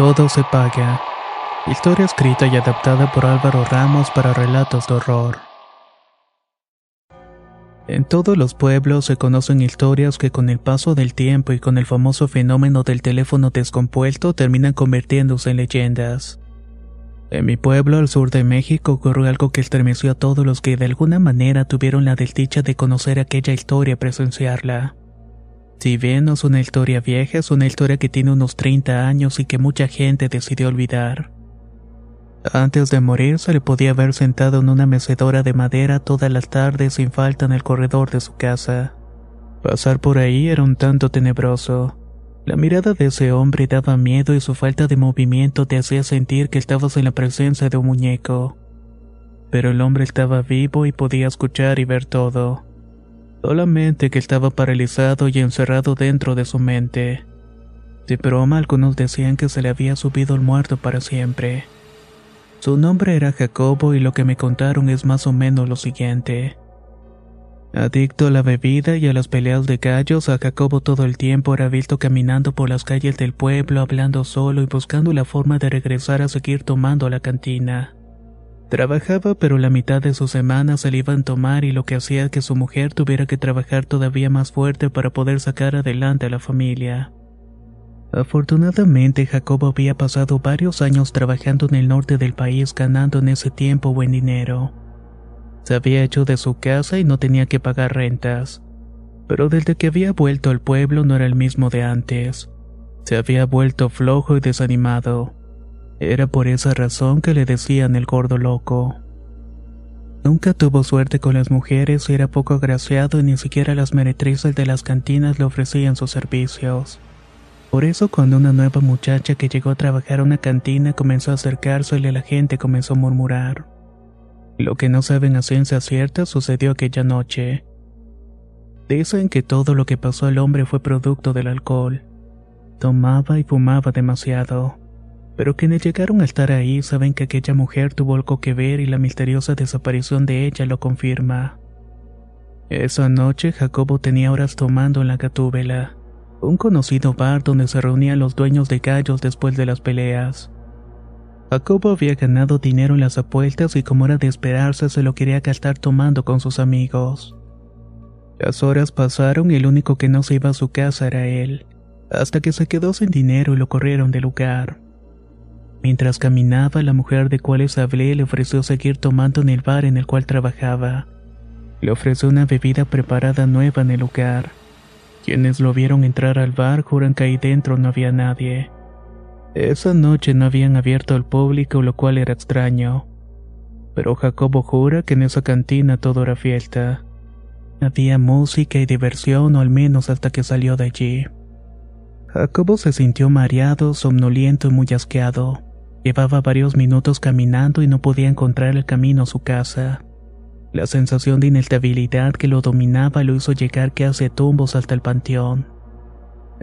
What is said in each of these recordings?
Todo se paga. Historia escrita y adaptada por Álvaro Ramos para relatos de horror. En todos los pueblos se conocen historias que con el paso del tiempo y con el famoso fenómeno del teléfono descompuesto terminan convirtiéndose en leyendas. En mi pueblo al sur de México ocurrió algo que estremeció a todos los que de alguna manera tuvieron la desdicha de conocer aquella historia y presenciarla. Si bien no es una historia vieja, es una historia que tiene unos 30 años y que mucha gente decidió olvidar. Antes de morir se le podía ver sentado en una mecedora de madera todas las tardes sin falta en el corredor de su casa. Pasar por ahí era un tanto tenebroso. La mirada de ese hombre daba miedo y su falta de movimiento te hacía sentir que estabas en la presencia de un muñeco. Pero el hombre estaba vivo y podía escuchar y ver todo. Solamente que estaba paralizado y encerrado dentro de su mente. De broma algunos decían que se le había subido el muerto para siempre. Su nombre era Jacobo y lo que me contaron es más o menos lo siguiente. Adicto a la bebida y a las peleas de gallos, a Jacobo todo el tiempo era visto caminando por las calles del pueblo, hablando solo y buscando la forma de regresar a seguir tomando la cantina. Trabajaba pero la mitad de sus semanas se le iban a tomar y lo que hacía que su mujer tuviera que trabajar todavía más fuerte para poder sacar adelante a la familia. Afortunadamente Jacobo había pasado varios años trabajando en el norte del país ganando en ese tiempo buen dinero. Se había hecho de su casa y no tenía que pagar rentas. Pero desde que había vuelto al pueblo no era el mismo de antes. Se había vuelto flojo y desanimado. Era por esa razón que le decían el gordo loco. Nunca tuvo suerte con las mujeres era poco agraciado y ni siquiera las meretrices de las cantinas le ofrecían sus servicios. Por eso cuando una nueva muchacha que llegó a trabajar a una cantina comenzó a acercársele la gente comenzó a murmurar. Lo que no saben a ciencia cierta sucedió aquella noche. Dicen que todo lo que pasó al hombre fue producto del alcohol. Tomaba y fumaba demasiado. Pero quienes llegaron a estar ahí saben que aquella mujer tuvo algo que ver y la misteriosa desaparición de ella lo confirma. Esa noche Jacobo tenía horas tomando en la Gatúbela, un conocido bar donde se reunían los dueños de gallos después de las peleas. Jacobo había ganado dinero en las apuestas y como era de esperarse se lo quería gastar tomando con sus amigos. Las horas pasaron y el único que no se iba a su casa era él, hasta que se quedó sin dinero y lo corrieron del lugar. Mientras caminaba, la mujer de cuales hablé le ofreció seguir tomando en el bar en el cual trabajaba. Le ofreció una bebida preparada nueva en el lugar. Quienes lo vieron entrar al bar juran que ahí dentro no había nadie. Esa noche no habían abierto al público, lo cual era extraño. Pero Jacobo jura que en esa cantina todo era fiesta. Había música y diversión, o al menos hasta que salió de allí. Jacobo se sintió mareado, somnoliento y muy asqueado. Llevaba varios minutos caminando y no podía encontrar el camino a su casa. La sensación de inestabilidad que lo dominaba lo hizo llegar que hace tumbos hasta el panteón.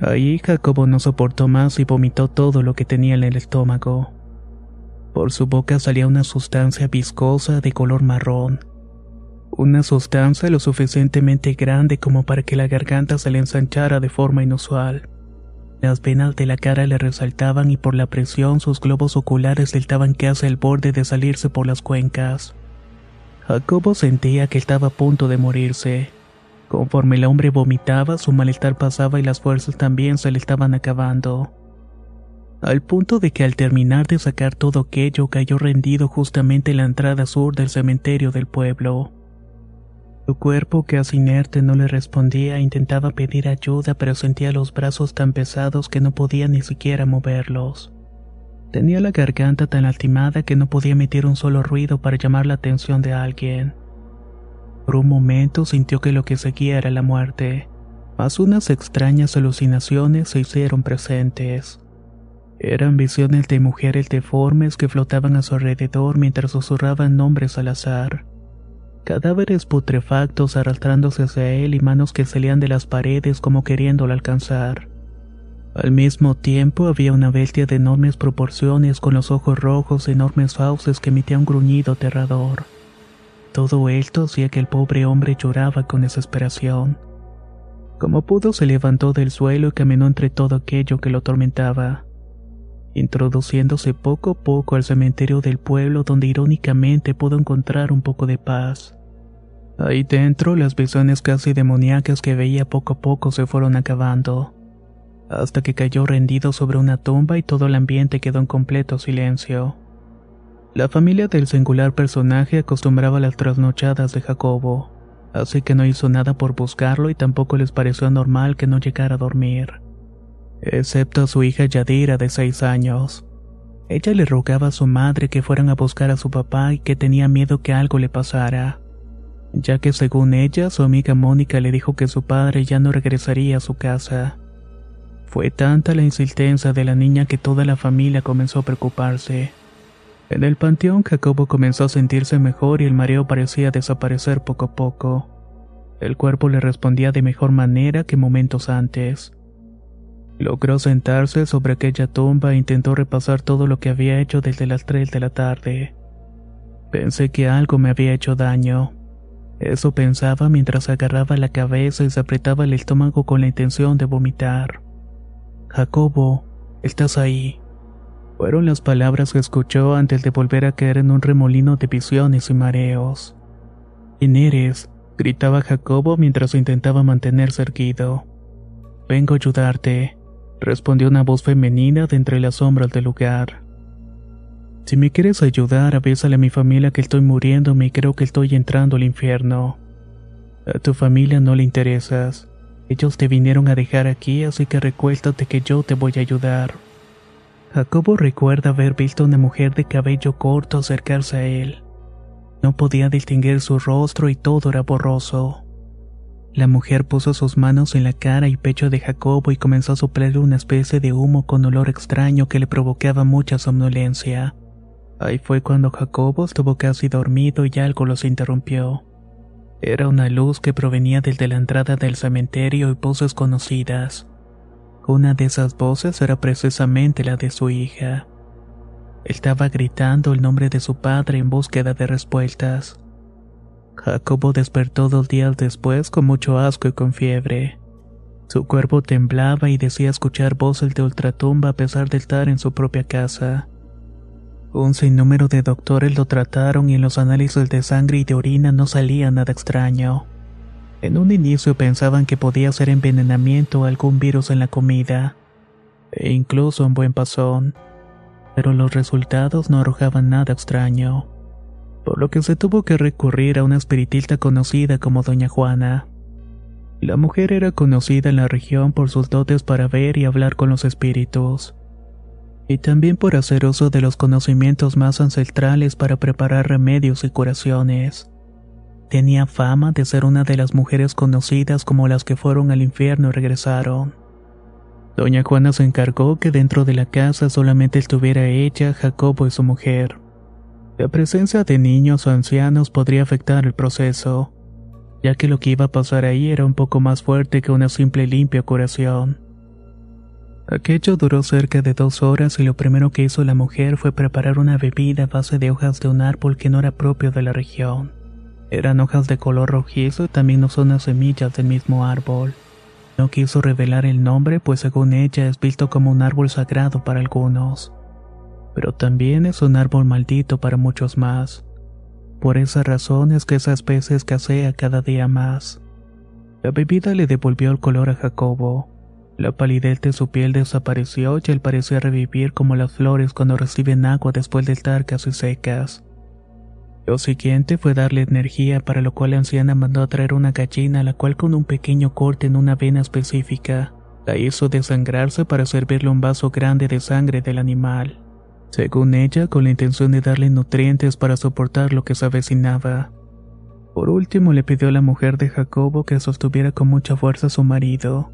Ahí Jacobo no soportó más y vomitó todo lo que tenía en el estómago. Por su boca salía una sustancia viscosa de color marrón. Una sustancia lo suficientemente grande como para que la garganta se le ensanchara de forma inusual. Las venas de la cara le resaltaban y por la presión sus globos oculares estaban casi al borde de salirse por las cuencas. Jacobo sentía que estaba a punto de morirse. Conforme el hombre vomitaba, su malestar pasaba y las fuerzas también se le estaban acabando. al punto de que al terminar de sacar todo aquello cayó rendido justamente en la entrada sur del cementerio del pueblo. Su cuerpo, casi inerte, no le respondía intentaba pedir ayuda, pero sentía los brazos tan pesados que no podía ni siquiera moverlos. Tenía la garganta tan lastimada que no podía emitir un solo ruido para llamar la atención de alguien. Por un momento sintió que lo que seguía era la muerte, mas unas extrañas alucinaciones se hicieron presentes. Eran visiones de mujeres deformes que flotaban a su alrededor mientras susurraban nombres al azar. Cadáveres putrefactos arrastrándose hacia él y manos que salían de las paredes como queriéndolo alcanzar. Al mismo tiempo había una bestia de enormes proporciones con los ojos rojos enormes fauces que emitía un gruñido aterrador. Todo esto hacía que el pobre hombre lloraba con desesperación. Como pudo se levantó del suelo y caminó entre todo aquello que lo atormentaba, introduciéndose poco a poco al cementerio del pueblo donde irónicamente pudo encontrar un poco de paz. Ahí dentro las visiones casi demoníacas que veía poco a poco se fueron acabando hasta que cayó rendido sobre una tumba y todo el ambiente quedó en completo silencio. La familia del singular personaje acostumbraba las trasnochadas de Jacobo, así que no hizo nada por buscarlo y tampoco les pareció normal que no llegara a dormir, excepto a su hija Yadira de seis años. Ella le rogaba a su madre que fueran a buscar a su papá y que tenía miedo que algo le pasara, ya que según ella su amiga Mónica le dijo que su padre ya no regresaría a su casa. Fue tanta la insistencia de la niña que toda la familia comenzó a preocuparse. En el panteón Jacobo comenzó a sentirse mejor y el mareo parecía desaparecer poco a poco. El cuerpo le respondía de mejor manera que momentos antes. Logró sentarse sobre aquella tumba e intentó repasar todo lo que había hecho desde las 3 de la tarde. Pensé que algo me había hecho daño. Eso pensaba mientras agarraba la cabeza y se apretaba el estómago con la intención de vomitar. Jacobo, estás ahí. Fueron las palabras que escuchó antes de volver a caer en un remolino de visiones y mareos. ¿Quién eres? gritaba Jacobo mientras intentaba mantenerse erguido. Vengo a ayudarte, respondió una voz femenina de entre las sombras del lugar. Si me quieres ayudar, avísale a mi familia que estoy muriéndome y creo que estoy entrando al infierno. A tu familia no le interesas. Ellos te vinieron a dejar aquí, así que recuéstate que yo te voy a ayudar. Jacobo recuerda haber visto a una mujer de cabello corto acercarse a él. No podía distinguir su rostro y todo era borroso. La mujer puso sus manos en la cara y pecho de Jacobo y comenzó a soplarle una especie de humo con olor extraño que le provocaba mucha somnolencia. Ahí fue cuando Jacobo estuvo casi dormido y algo los interrumpió. Era una luz que provenía desde la entrada del cementerio y voces conocidas. Una de esas voces era precisamente la de su hija. Estaba gritando el nombre de su padre en búsqueda de respuestas. Jacobo despertó dos días después con mucho asco y con fiebre. Su cuerpo temblaba y decía escuchar voces de ultratumba a pesar de estar en su propia casa. Un sinnúmero de doctores lo trataron y en los análisis de sangre y de orina no salía nada extraño. En un inicio pensaban que podía ser envenenamiento o algún virus en la comida, e incluso un buen pasón, pero los resultados no arrojaban nada extraño, por lo que se tuvo que recurrir a una espiritista conocida como Doña Juana. La mujer era conocida en la región por sus dotes para ver y hablar con los espíritus y también por hacer uso de los conocimientos más ancestrales para preparar remedios y curaciones. Tenía fama de ser una de las mujeres conocidas como las que fueron al infierno y regresaron. Doña Juana se encargó que dentro de la casa solamente estuviera ella, Jacobo y su mujer. La presencia de niños o ancianos podría afectar el proceso, ya que lo que iba a pasar ahí era un poco más fuerte que una simple limpia curación. Aquello duró cerca de dos horas y lo primero que hizo la mujer fue preparar una bebida a base de hojas de un árbol que no era propio de la región. Eran hojas de color rojizo y también no son las semillas del mismo árbol. No quiso revelar el nombre pues según ella es visto como un árbol sagrado para algunos. Pero también es un árbol maldito para muchos más. Por esa razón es que esa especie escasea cada día más. La bebida le devolvió el color a Jacobo La palidez de su piel desapareció y él parecía revivir como las flores cuando reciben agua después de estar casi secas. Lo siguiente fue darle energía, para lo cual la anciana mandó a traer una gallina, la cual con un pequeño corte en una vena específica, la hizo desangrarse para servirle un vaso grande de sangre del animal. Según ella, con la intención de darle nutrientes para soportar lo que se avecinaba. Por último, le pidió a la mujer de Jacobo que sostuviera con mucha fuerza a su marido,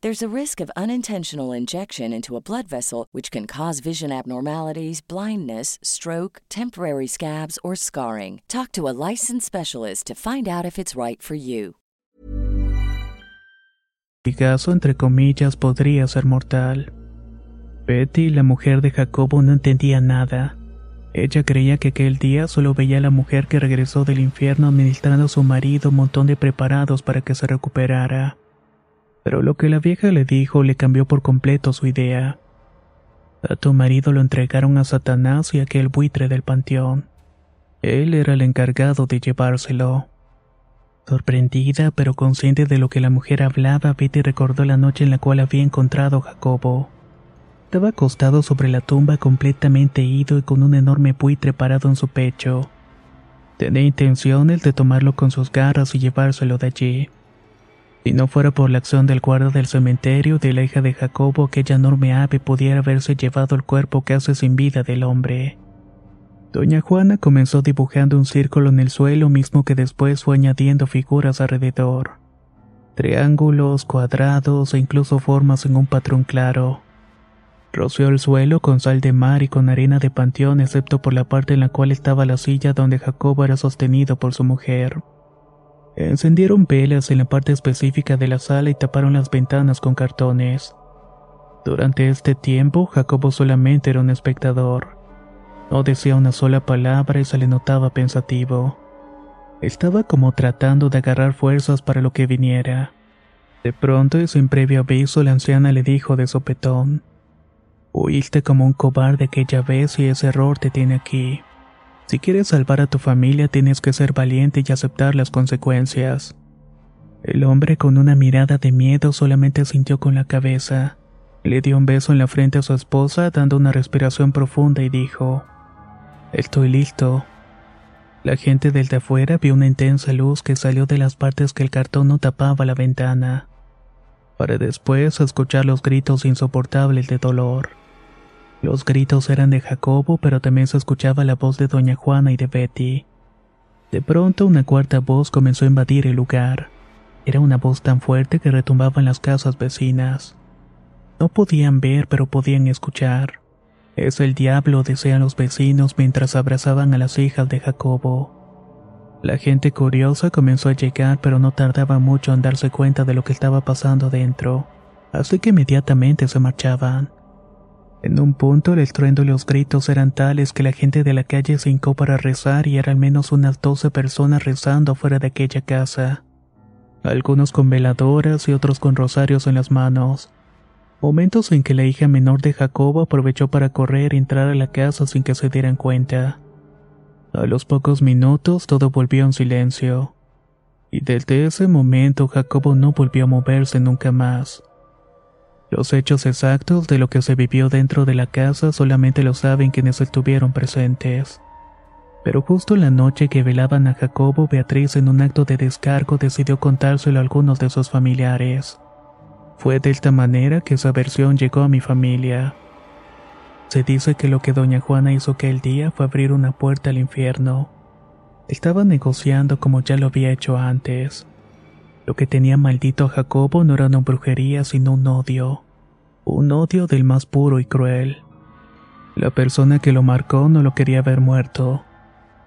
There's a risk of unintentional injection into a blood vessel, which can cause vision abnormalities, blindness, stroke, temporary scabs, or scarring. Talk to a licensed specialist to find out if it's right for you. caso, entre comillas, podría ser mortal. Betty, la mujer de Jacobo, no entendía nada. Ella creía que aquel día solo veía a la mujer que regresó del infierno administrando a su marido un montón de preparados para que se recuperara. Pero lo que la vieja le dijo le cambió por completo su idea. A tu marido lo entregaron a Satanás y aquel buitre del panteón. Él era el encargado de llevárselo. Sorprendida, pero consciente de lo que la mujer hablaba, Betty recordó la noche en la cual había encontrado a Jacobo. Estaba acostado sobre la tumba completamente ido y con un enorme buitre parado en su pecho. Tenía intenciones de tomarlo con sus garras y llevárselo de allí. Si no fuera por la acción del guarda del cementerio de la hija de Jacobo, aquella enorme ave pudiera haberse llevado el cuerpo casi sin vida del hombre. Doña Juana comenzó dibujando un círculo en el suelo mismo que después fue añadiendo figuras alrededor. Triángulos, cuadrados e incluso formas en un patrón claro. Roció el suelo con sal de mar y con arena de panteón excepto por la parte en la cual estaba la silla donde Jacobo era sostenido por su mujer. Encendieron velas en la parte específica de la sala y taparon las ventanas con cartones. Durante este tiempo, Jacobo solamente era un espectador. No decía una sola palabra y se le notaba pensativo. Estaba como tratando de agarrar fuerzas para lo que viniera. De pronto y sin previo aviso, la anciana le dijo de sopetón: Huiste como un cobarde aquella vez y ese error te tiene aquí. Si quieres salvar a tu familia, tienes que ser valiente y aceptar las consecuencias. El hombre con una mirada de miedo solamente sintió con la cabeza. Le dio un beso en la frente a su esposa, dando una respiración profunda y dijo: Estoy listo. La gente del de afuera vio una intensa luz que salió de las partes que el cartón no tapaba la ventana, para después escuchar los gritos insoportables de dolor. Los gritos eran de Jacobo, pero también se escuchaba la voz de Doña Juana y de Betty. De pronto una cuarta voz comenzó a invadir el lugar. Era una voz tan fuerte que retumbaba en las casas vecinas. No podían ver, pero podían escuchar. Es el diablo, decían los vecinos mientras abrazaban a las hijas de Jacobo. La gente curiosa comenzó a llegar, pero no tardaba mucho en darse cuenta de lo que estaba pasando dentro, así que inmediatamente se marchaban. En un punto el estruendo y los gritos eran tales que la gente de la calle se hincó para rezar y eran al menos unas doce personas rezando fuera de aquella casa. Algunos con veladoras y otros con rosarios en las manos momentos en que la hija menor de Jacobo aprovechó para correr y entrar a la casa sin que se dieran cuenta. A los pocos minutos todo volvió en silencio. Y desde ese momento Jacobo no volvió a moverse nunca más. Los hechos exactos de lo que se vivió dentro de la casa solamente lo saben quienes estuvieron presentes. Pero justo la noche que velaban a Jacobo, Beatriz en un acto de descargo decidió contárselo a algunos de sus familiares. Fue de esta manera que esa versión llegó a mi familia. Se dice que lo que doña Juana hizo aquel día fue abrir una puerta al infierno. Estaba negociando como ya lo había hecho antes. Lo que tenía maldito a Jacobo no era una brujería, sino un odio. Un odio del más puro y cruel. La persona que lo marcó no lo quería ver muerto.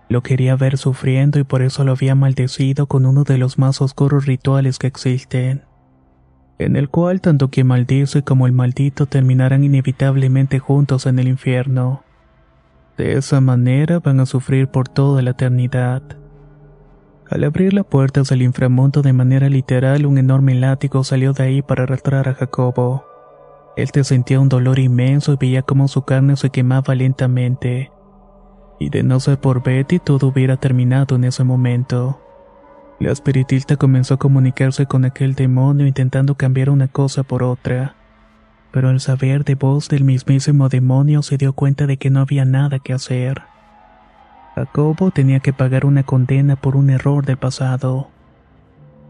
Lo quería ver sufriendo y por eso lo había maldecido con uno de los más oscuros rituales que existen en el cual tanto quien maldice como el maldito terminarán inevitablemente juntos en el infierno. De esa manera van a sufrir por toda la eternidad. Al abrir la puerta del inframundo de manera literal, un enorme látigo salió de ahí para arrastrar a Jacobo. Él te sentía un dolor inmenso y veía cómo su carne se quemaba lentamente. Y de no ser por Betty, todo hubiera terminado en ese momento. La espiritista comenzó a comunicarse con aquel demonio intentando cambiar una cosa por otra. Pero al saber de voz del mismísimo demonio se dio cuenta de que no había nada que hacer. Jacobo tenía que pagar una condena por un error del pasado.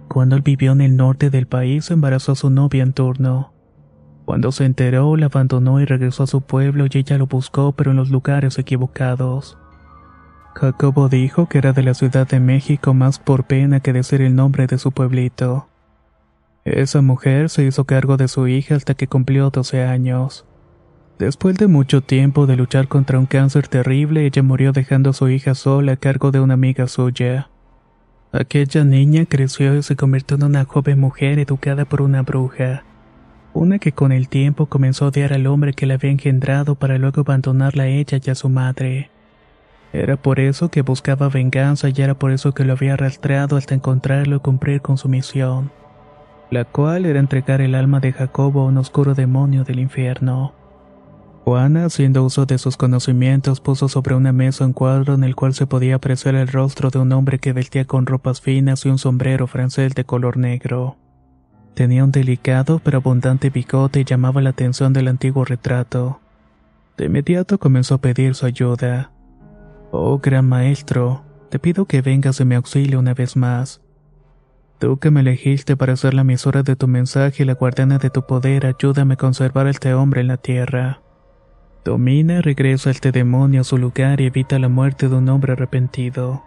Cuando él vivió en el norte del país embarazó a su novia en turno. Cuando se enteró, la abandonó y regresó a su pueblo y ella lo buscó pero en los lugares equivocados. Jacobo dijo que era de la Ciudad de México más por pena que decir el nombre de su pueblito. Esa mujer se hizo cargo de su hija hasta que cumplió 12 años. Después de mucho tiempo de luchar contra un cáncer terrible, ella murió dejando a su hija sola a cargo de una amiga suya. Aquella niña creció y se convirtió en una joven mujer educada por una bruja, una que con el tiempo comenzó a odiar al hombre que la había engendrado para luego abandonarla a ella y a su madre. Era por eso que buscaba venganza y era por eso que lo había rastreado hasta encontrarlo y cumplir con su misión, la cual era entregar el alma de Jacobo a un oscuro demonio del infierno. Juana, haciendo uso de sus conocimientos, puso sobre una mesa un cuadro en el cual se podía apreciar el rostro de un hombre que vestía con ropas finas y un sombrero francés de color negro. Tenía un delicado pero abundante bigote y llamaba la atención del antiguo retrato. De inmediato comenzó a pedir su ayuda. Oh gran maestro, te pido que vengas de mi auxilio una vez más. Tú que me elegiste para ser la emisora de tu mensaje y la guardiana de tu poder, ayúdame a conservar a este hombre en la tierra. Domina regresa a este demonio a su lugar y evita la muerte de un hombre arrepentido.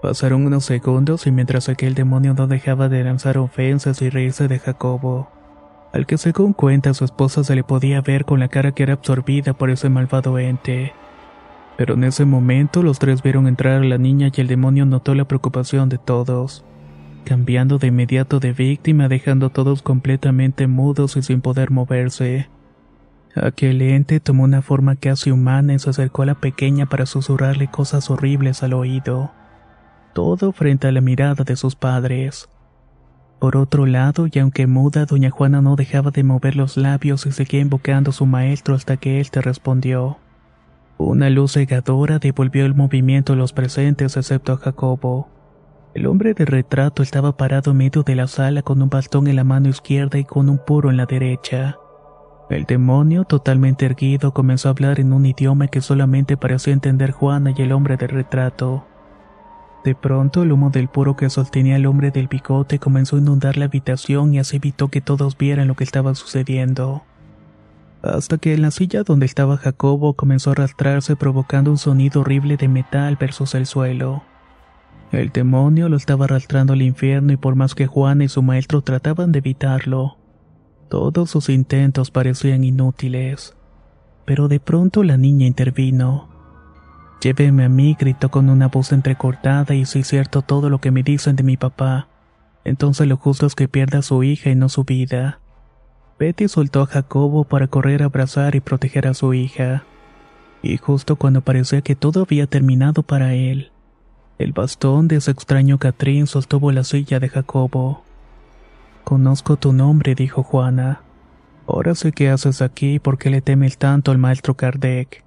Pasaron unos segundos y mientras aquel demonio no dejaba de lanzar ofensas y reírse de Jacobo, al que según cuenta su esposa se le podía ver con la cara que era absorbida por ese malvado ente. Pero en ese momento los tres vieron entrar a la niña y el demonio notó la preocupación de todos, cambiando de inmediato de víctima dejando a todos completamente mudos y sin poder moverse. Aquel ente tomó una forma casi humana y se acercó a la pequeña para susurrarle cosas horribles al oído. Todo frente a la mirada de sus padres. Por otro lado, y aunque muda, doña Juana no dejaba de mover los labios y seguía invocando a su maestro hasta que él te respondió. Una luz cegadora devolvió el movimiento a los presentes excepto a Jacobo. El hombre de retrato estaba parado en medio de la sala con un bastón en la mano izquierda y con un puro en la derecha. El demonio, totalmente erguido, comenzó a hablar en un idioma que solamente parecía entender Juana y el hombre del retrato. De pronto el humo del puro que sostenía el hombre del bigote comenzó a inundar la habitación y así evitó que todos vieran lo que estaba sucediendo hasta que en la silla donde estaba Jacobo comenzó a arrastrarse provocando un sonido horrible de metal versus el suelo. El demonio lo estaba arrastrando al infierno y por más que Juan y su maestro trataban de evitarlo, todos sus intentos parecían inútiles. Pero de pronto la niña intervino. Lléveme a mí, gritó con una voz entrecortada y es cierto todo lo que me dicen de mi papá, entonces lo justo es que pierda a su hija y no su vida. Betty soltó a Jacobo para correr a abrazar y proteger a su hija. Y justo cuando parecía que todo había terminado para él, el bastón de ese extraño Catrín soltó la silla de Jacobo. Conozco tu nombre, dijo Juana. Ahora sé qué haces aquí y por qué le temes tanto al maestro Kardec.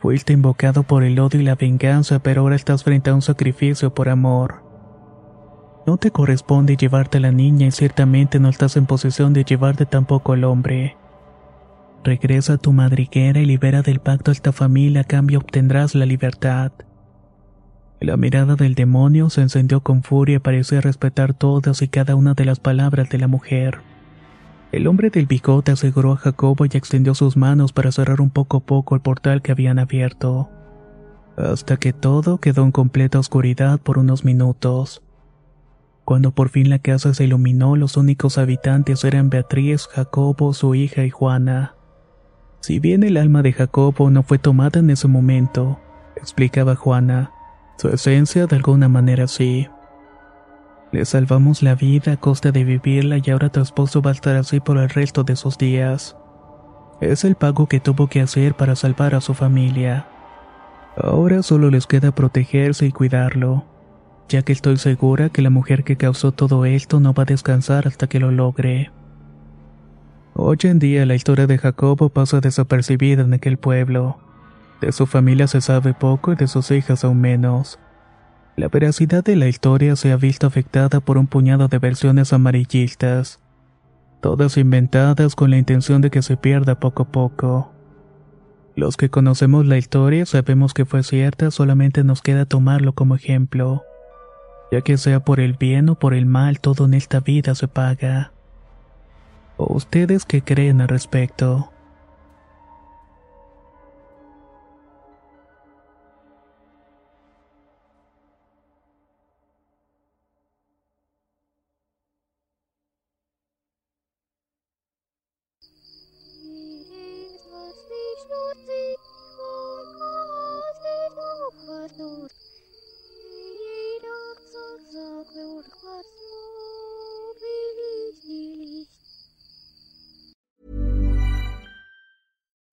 Fuiste invocado por el odio y la venganza, pero ahora estás frente a un sacrificio por amor. No te corresponde llevarte a la niña y ciertamente no estás en posición de llevarte tampoco al hombre. Regresa a tu madriguera y libera del pacto a esta familia, a cambio obtendrás la libertad. La mirada del demonio se encendió con furia y parecía respetar todas y cada una de las palabras de la mujer. El hombre del bigote aseguró a Jacobo y extendió sus manos para cerrar un poco a poco el portal que habían abierto. Hasta que todo quedó en completa oscuridad por unos minutos. Cuando por fin la casa se iluminó, los únicos habitantes eran Beatriz, Jacobo, su hija y Juana. Si bien el alma de Jacobo no fue tomada en ese momento, explicaba Juana, su esencia de alguna manera sí. Le salvamos la vida a costa de vivirla y ahora tu va a estar así por el resto de sus días. Es el pago que tuvo que hacer para salvar a su familia. Ahora solo les queda protegerse y cuidarlo, ya que estoy segura que la mujer que causó todo esto no va a descansar hasta que lo logre. Hoy en día la historia de Jacobo pasa desapercibida en aquel pueblo. De su familia se sabe poco y de sus hijas aún menos. La veracidad de la historia se ha visto afectada por un puñado de versiones amarillistas, todas inventadas con la intención de que se pierda poco a poco. Los que conocemos la historia sabemos que fue cierta, solamente nos queda tomarlo como ejemplo, ya que sea por el bien o por el mal, todo en esta vida se paga. ¿O ustedes qué creen al respecto?